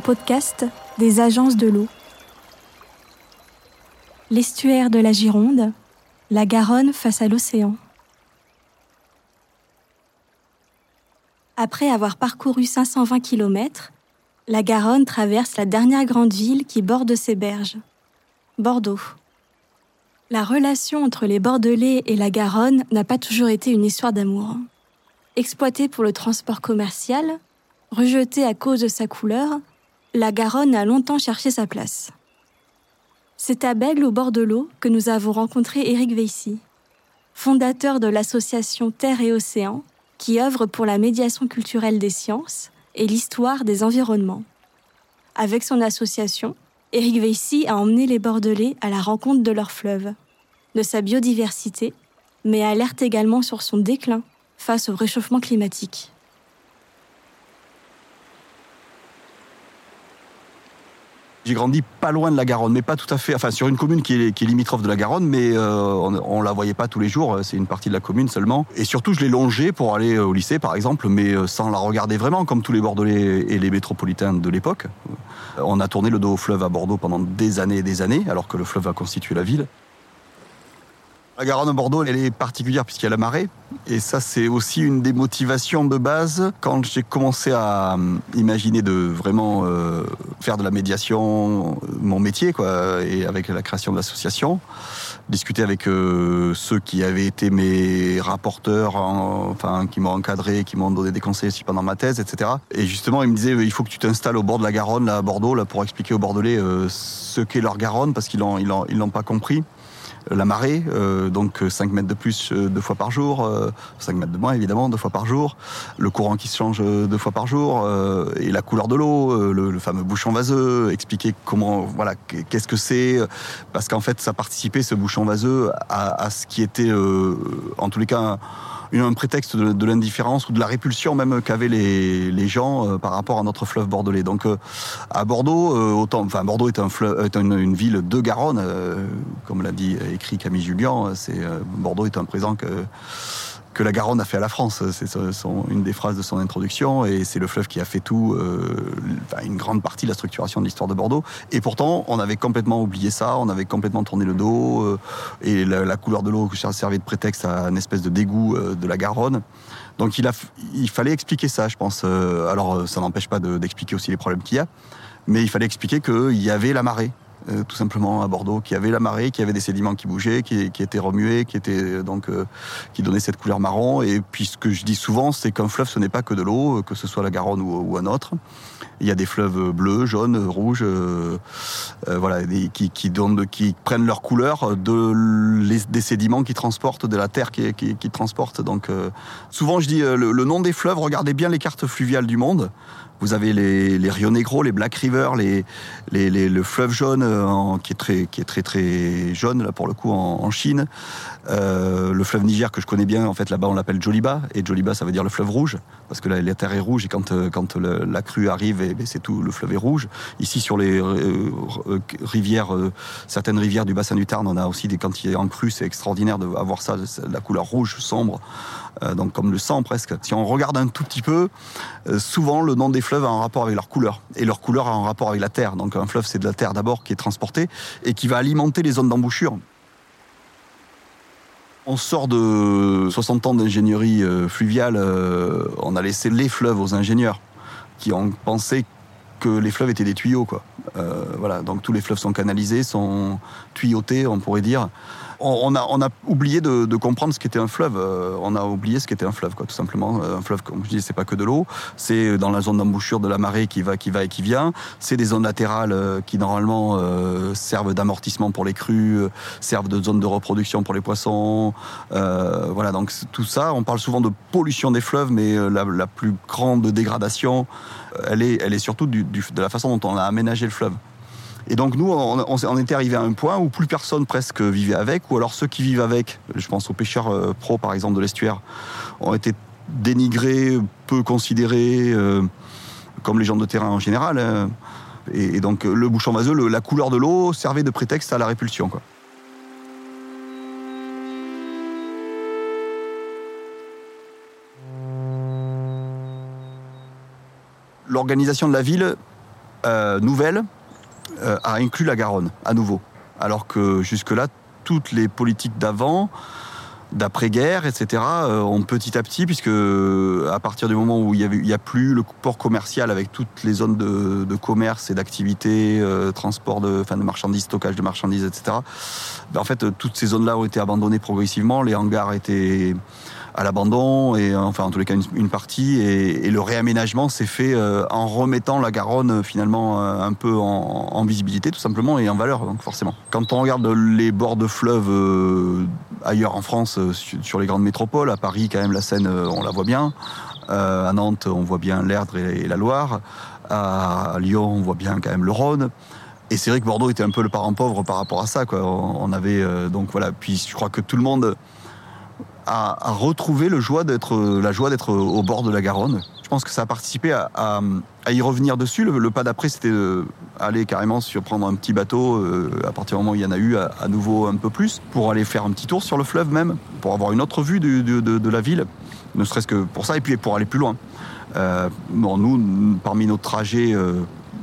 Podcast des agences de l'eau. L'estuaire de la Gironde, la Garonne face à l'océan. Après avoir parcouru 520 km, la Garonne traverse la dernière grande ville qui borde ses berges, Bordeaux. La relation entre les Bordelais et la Garonne n'a pas toujours été une histoire d'amour. Exploitée pour le transport commercial, rejetée à cause de sa couleur, la Garonne a longtemps cherché sa place. C'est à Bègle, au bord de l'eau, que nous avons rencontré Éric Veissy, fondateur de l'association Terre et Océan, qui œuvre pour la médiation culturelle des sciences et l'histoire des environnements. Avec son association, Éric Veissy a emmené les Bordelais à la rencontre de leur fleuve, de sa biodiversité, mais alerte également sur son déclin face au réchauffement climatique. J'ai grandi pas loin de la Garonne, mais pas tout à fait. Enfin, sur une commune qui est, limitrophe de la Garonne, mais euh, on, ne la voyait pas tous les jours. C'est une partie de la commune seulement. Et surtout, je l'ai longée pour aller au lycée, par exemple, mais euh, sans la regarder vraiment, comme tous les Bordelais et les métropolitains de l'époque. On a tourné le dos au fleuve à Bordeaux pendant des années et des années, alors que le fleuve a constitué la ville. La Garonne Bordeaux, elle est particulière puisqu'il y a la marée. Et ça, c'est aussi une des motivations de base quand j'ai commencé à euh, imaginer de vraiment euh, faire de la médiation euh, mon métier, quoi, et avec la création de l'association, discuter avec ceux qui avaient été mes rapporteurs, enfin, qui m'ont encadré, qui m'ont donné des conseils aussi pendant ma thèse, etc. Et justement, ils me disaient, il faut que tu t'installes au bord de la Garonne, là, à Bordeaux, là, pour expliquer aux Bordelais ce qu'est leur Garonne, parce qu'ils l'ont, ils l'ont pas compris la marée, donc 5 mètres de plus euh, deux fois par jour, 5 euh, mètres de moins évidemment deux fois par jour, le courant qui se change deux fois par jour, et la couleur de l'eau, le, fameux bouchon vaseux, expliquer comment, voilà, qu'est-ce que c'est, parce qu'en fait ça participait ce bouchon vaseux à ce qui était, en tous les cas, un prétexte de, l'indifférence ou de la répulsion même qu'avaient les, les gens euh, par rapport à notre fleuve bordelais. Donc euh, à Bordeaux, euh, autant, enfin Bordeaux est, un fleuve, est une, ville de Garonne, comme l'a dit écrit Camille Julien. C'est Bordeaux est un présent que que la Garonne a fait à la France. C'est une des phrases de son introduction, et c'est le fleuve qui a fait tout, euh, une grande partie de la structuration de l'histoire de Bordeaux. Et pourtant, on avait complètement oublié ça, on avait complètement tourné le dos, euh, et la, couleur de l'eau servait de prétexte à une espèce de dégoût euh, de la Garonne. Donc il, fallait expliquer ça, je pense. alors ça n'empêche pas d'expliquer aussi les problèmes qu'il y a, mais il fallait expliquer qu'il y avait la marée. Euh, tout simplement à Bordeaux, qui avait la marée, qui avait des sédiments qui bougeaient, qui, qui étaient remués, qui étaient euh, donc euh, qui donnaient cette couleur marron. Et puis ce que je dis souvent, c'est qu'un fleuve, ce n'est pas que de l'eau, que ce soit la Garonne ou, un autre. Il y a des fleuves bleus, jaunes, rouges, voilà, qui, qui, donnent, prennent leur couleur de des sédiments qui transportent, de la terre qui, qui, qui transporte. Donc souvent, je dis le nom des fleuves. Regardez bien les cartes fluviales du monde. Vous avez les, Rio Negro, les Black River, le fleuve jaune euh, qui est très qui est très très jaune là pour le coup en, Chine. Euh, le fleuve Niger que je connais bien, en fait là-bas on l'appelle Joliba et Joliba ça veut dire le fleuve rouge parce que la, la terre est rouge et quand euh, quand la crue arrive, et, eh ben, c'est tout le fleuve est rouge. Ici sur les rivières, certaines rivières du bassin du Tarn, on a aussi des est en crue, c'est extraordinaire de ça, la couleur rouge sombre. Euh, donc comme le sang presque. Si on regarde un tout petit peu, euh, souvent le nom des fleuves a un rapport avec leur couleur, et leur couleur a un rapport avec la terre. Donc un fleuve, c'est de la terre d'abord qui est transportée et qui va alimenter les zones d'embouchure. On sort de 60 ans d'ingénierie euh, fluviale, on a laissé les fleuves aux ingénieurs qui ont pensé que les fleuves étaient des tuyaux. Quoi. voilà, donc tous les fleuves sont canalisés, sont tuyautés, on pourrait dire on, a, oublié de, comprendre ce qu'était un fleuve. Euh, on a oublié ce qu'était un fleuve, quoi, tout simplement. Euh, un fleuve, comme je dis, c'est pas que de l'eau. C'est dans la zone d'embouchure de la marée qui va, qui va et qui vient. C'est des zones latérales euh, qui normalement servent d'amortissement pour les crues, servent de zone de reproduction pour les poissons. voilà, donc tout ça, on parle souvent de pollution des fleuves, mais la, plus grande dégradation, elle est, elle est surtout de la façon dont on a aménagé le fleuve. Et donc nous, on, était arrivé à un point où plus personne presque vivait avec, ou alors ceux qui vivent avec, je pense aux pêcheurs euh, pro par exemple de l'estuaire, ont été dénigrés, peu considérés, euh, comme les gens de terrain en général. Hein. Et, donc le bouchon vaseux, la couleur de l'eau servait de prétexte à la répulsion. Quoi. l'organisation de la ville nouvelle a inclus la Garonne à nouveau, alors que jusque-là, toutes les politiques d'avant d'après-guerre, etc., euh, ont petit à petit, puisque à partir du moment où il n'y a plus le port commercial avec toutes les zones de, commerce et d'activité, euh, transport de, de marchandises, stockage de marchandises, etc., ben, en fait, toutes ces zones-là ont été abandonnées progressivement, les hangars étaient à l'abandon et enfin en tous les cas une, partie et, le réaménagement s'est fait euh, en remettant la Garonne finalement euh, un peu en, visibilité tout simplement et en valeur donc forcément. Quand on regarde les bords de fleuves euh, ailleurs en France sur, les grandes métropoles, à Paris quand même la Seine on la voit bien, à Nantes on voit bien l'Erdre et, la Loire, à Lyon on voit bien quand même le Rhône. Et c'est vrai que Bordeaux était un peu le parent pauvre par rapport à ça. Quoi. On avait donc voilà. Puis je crois que tout le monde à, retrouver la joie d'être au bord de la Garonne. Je pense que ça a participé à, y revenir dessus. Le, pas d'après, c'était aller carrément sur prendre un petit bateau, euh, à partir du moment où il y en a eu à, nouveau un peu plus, pour aller faire un petit tour sur le fleuve même, pour avoir une autre vue de, la ville, ne serait-ce que pour ça, et puis pour aller plus loin. Euh, nous, parmi nos trajets euh,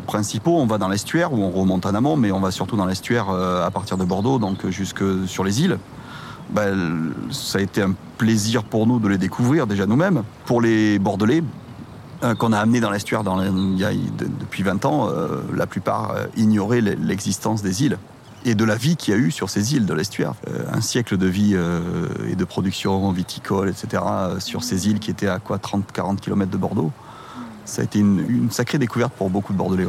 principaux, on va dans l'estuaire, où on remonte en amont, mais on va surtout dans l'estuaire à partir de Bordeaux, donc jusque sur les îles. Bah, ça a été un plaisir pour nous de les découvrir déjà nous-mêmes. Pour les Bordelais, euh, qu'on a amenés dans l'estuaire depuis 20 ans, euh, la plupart euh, ignoraient l'existence des îles et de la vie qu'il y a eu sur ces îles de l'estuaire. un siècle de vie et de production viticole, etc., sur ces îles qui étaient à quoi 30-40 km de Bordeaux. Ça a été une, sacrée découverte pour beaucoup de Bordelais.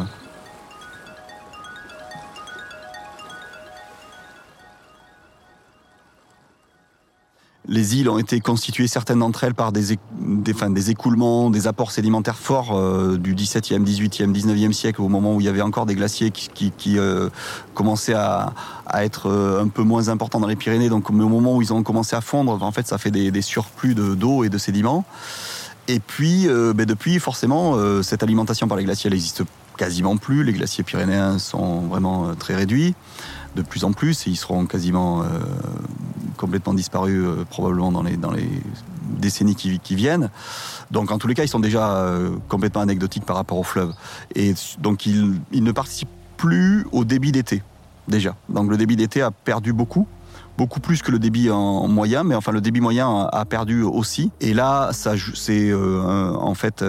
Les îles ont été constituées, certaines d'entre elles, par des, des, écoulements, des apports sédimentaires forts euh, du XVIIe, XVIIIe, XIXe siècle, au moment où il y avait encore des glaciers qui, euh, commençaient à, être euh, un peu moins importants dans les Pyrénées. Donc au moment où ils ont commencé à fondre, en fait, ça fait des, des surplus d'eau et de sédiments. Et puis, ben depuis, forcément, cette alimentation par les glaciers, elle n'existe quasiment plus. Les glaciers pyrénéens sont vraiment très réduits de plus en plus et ils seront quasiment complètement disparu euh, probablement dans les, dans les décennies qui, viennent. Donc en tous les cas, ils sont déjà euh, complètement anecdotiques par rapport au fleuve. Et donc ils, ils ne participent plus au débit d'été, déjà. Donc le débit d'été a perdu beaucoup beaucoup plus que le débit en moyen, mais enfin le débit moyen a perdu aussi. Et là, ça c'est euh, en fait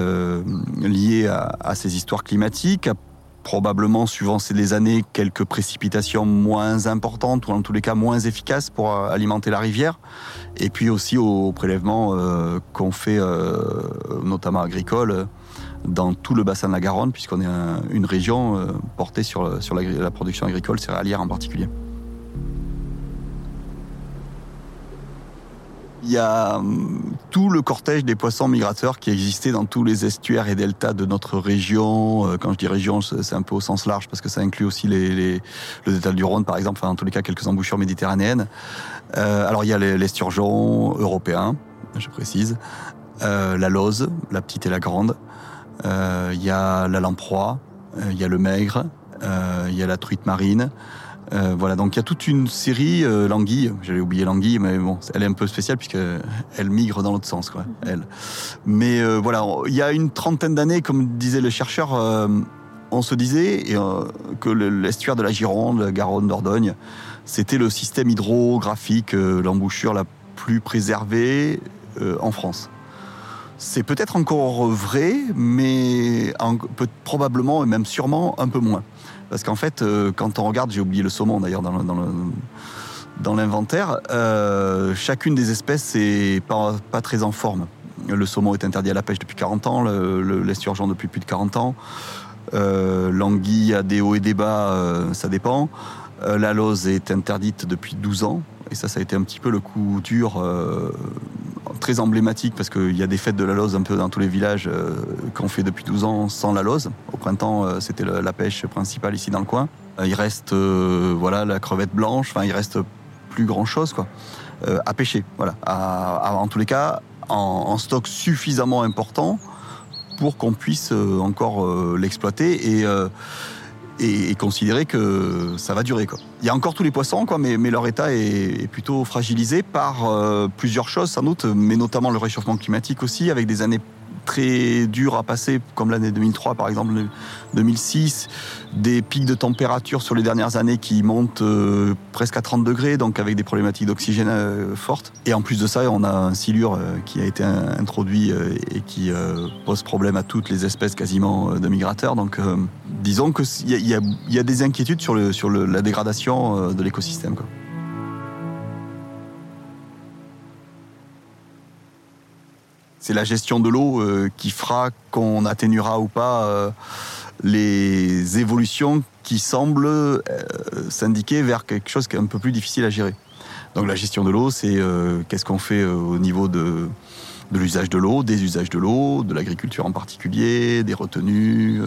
lié à, à, ces histoires climatiques, probablement, suivant les années, quelques précipitations moins importantes ou en tous les cas moins efficaces pour euh, alimenter la rivière. Et puis aussi au prélèvement euh, qu'on fait, euh, notamment agricole, dans tout le bassin de la Garonne, puisqu'on est une région portée sur, sur la production agricole céréalière en particulier. Il y a hum, tout le cortège des poissons migrateurs qui existait dans tous les estuaires et deltas de notre région. Euh, quand je dis région, c'est un peu au sens large parce que ça inclut aussi les, les, le delta du Rhône, par exemple, enfin, en tous les cas quelques embouchures méditerranéennes. Euh, alors il y a l'esturgeon européen, je précise, euh, la Lose, la petite et la grande. Euh, il y a la lamproie, euh, il y a le maigre, il y a la truite marine. Euh, voilà, donc il y a toute une série euh, l'anguille. J'allais oublier l'anguille, mais bon, elle est un peu spéciale puisque elle migre dans l'autre sens, quoi. Mhm. Elle. Mais euh, voilà, il y a une trentaine d'années, comme disaient les chercheurs, on se disait que l'estuaire de la Gironde, la Garonne, Dordogne, c'était le système hydrographique, l'embouchure la plus préservée en France. C'est peut-être encore vrai, mais probablement et même sûrement un peu moins. Parce qu'en fait, euh, quand on regarde, j'ai oublié le saumon d'ailleurs dans, l'inventaire, euh, chacune des espèces n'est pas, très en forme. Le saumon est interdit à la pêche depuis 40 ans, l'esturgeon depuis plus de 40 ans. Euh, L'anguille a des hauts et des bas, ça dépend. La lose est interdite depuis 12 ans. Et ça, ça a été un petit peu le coup dur, très emblématique, parce qu'il y a des fêtes de la lose un peu dans tous les villages euh, qu'on fait depuis 12 ans sans la lose. Au printemps, euh, c'était la pêche principale ici dans le coin. Euh, il reste voilà la crevette blanche, enfin il reste plus grand chose quoi à pêcher. Voilà, en tous les cas en, en stock suffisamment important pour qu'on puisse encore l'exploiter et et, considérer que ça va durer. Quoi. Il y a encore tous les poissons, quoi, mais, leur état est, plutôt fragilisé par euh, plusieurs choses sans doute, mais notamment le réchauffement climatique aussi, avec des années très dures à passer, comme l'année 2003 par exemple, 2006, des pics de température sur les dernières années qui montent euh, presque à 30 degrés, donc avec des problématiques d'oxygène euh, fortes. Et en plus de ça, on a un silure euh, qui a été introduit et qui pose problème à toutes les espèces quasiment de migrateurs. Donc disons qu'il y, y, a des inquiétudes sur, la dégradation de l'écosystème. C'est la gestion de l'eau qui fera qu'on atténuera ou pas les évolutions qui semblent euh, s'indiquer vers quelque chose qui est un peu plus difficile à gérer. Donc la gestion de l'eau, c'est euh, qu'est-ce qu'on fait euh, au niveau de, l'usage de l'eau, des usages de l'eau, de l'agriculture en particulier, des retenues,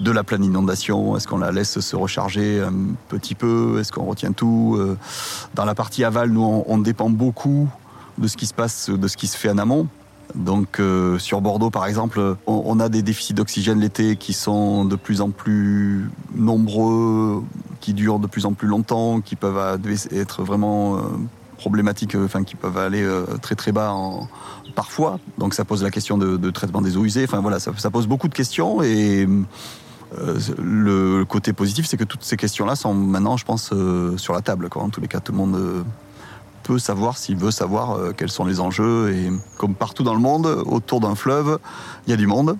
de la pleine inondation. Est-ce qu'on la laisse se recharger un petit peu? Est-ce qu'on retient tout? Dans la partie aval, nous, on, dépend beaucoup de ce qui se passe, de ce qui se fait en amont. Donc euh, sur Bordeaux par exemple, on, a des déficits d'oxygène l'été qui sont de plus en plus nombreux, qui durent de plus en plus longtemps, qui peuvent être vraiment euh, problématiques, euh, enfin qui peuvent aller très très bas parfois. Donc ça pose la question de, traitement des eaux usées. Enfin voilà, ça, pose beaucoup de questions et le côté positif, c'est que toutes ces questions-là sont maintenant, je pense, sur la table. En tous les cas, tout le monde peut savoir s'il veut savoir euh, quels sont les enjeux. Et comme partout dans le monde, autour d'un fleuve, il y a du monde.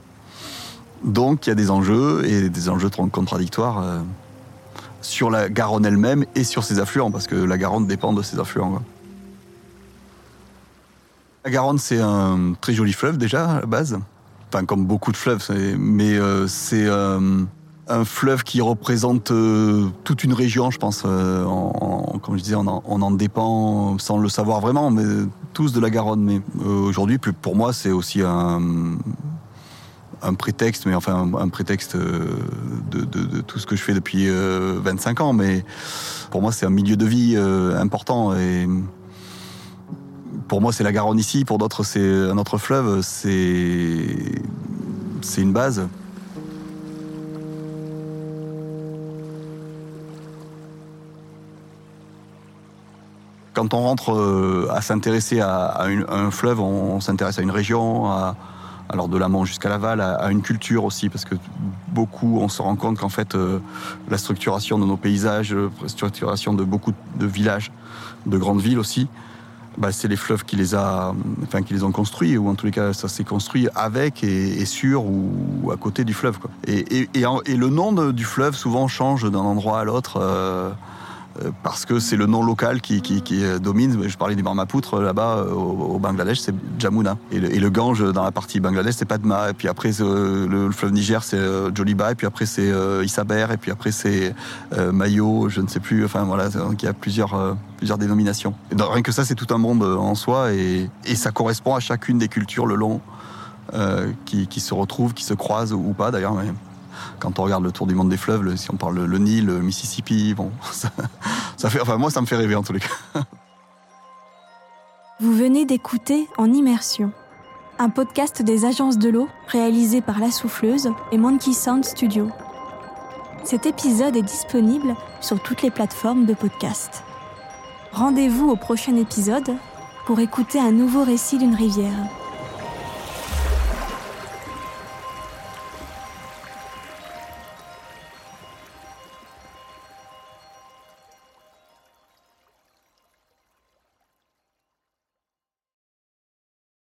Donc il y a des enjeux et des enjeux contradictoires euh, sur la Garonne elle-même et sur ses affluents, parce que la Garonne dépend de ses affluents. La Garonne, c'est un très joli fleuve déjà à la base. Enfin, comme beaucoup de fleuves, mais euh, c'est un fleuve qui représente euh, toute une région, je pense. Euh, comme je disais, on en, dépend sans le savoir vraiment, mais tous de la Garonne. Mais euh, aujourd'hui, pour moi, c'est aussi un, prétexte, mais enfin un, prétexte de, tout ce que je fais depuis 25 ans. Mais pour moi, c'est un milieu de vie important et pour moi, c'est la Garonne ici. Pour d'autres, c'est un autre fleuve. C'est c'est une base. Quand on rentre euh, à s'intéresser à, un fleuve, on, s'intéresse à une région, alors de l'amont jusqu'à l'aval, à, une culture aussi, parce que beaucoup, on se rend compte qu'en fait, euh, la structuration de nos paysages, la structuration de beaucoup de villages, de grandes villes aussi, bah, c'est les fleuves qui les, a, enfin, qui les ont construits, ou en tous les cas, ça s'est construit avec et, sur ou à côté du fleuve. Et, le nom du fleuve souvent change d'un endroit à l'autre. Euh, euh, parce que c'est le nom local qui, qui, domine. Je parlais du Brahmapoutre là-bas euh, au, Bangladesh, c'est Jamuna. Et le, Gange dans la partie Bangladesh, c'est Padma. Et puis après, le, le, fleuve Niger, c'est euh, Joliba. Et puis après, c'est Isaber. Et puis après, c'est Mayo. Je ne sais plus. Enfin voilà, donc il y a plusieurs dénominations. Rien que ça, c'est tout un monde en soi, et, ça correspond à chacune des cultures le long qui, qui, se retrouvent, qui se croisent ou pas d'ailleurs. Mais quand on regarde le tour du monde des fleuves, si on parle le, Nil, le Mississippi, bon, enfin moi ça me fait rêver en tous les cas. Vous venez d'écouter En Immersion, un podcast des agences de l'eau réalisé par La Souffleuse et Monkey Sound Studio. Cet épisode est disponible sur toutes les plateformes de podcast. Rendez-vous au prochain épisode pour écouter un nouveau récit d'une rivière.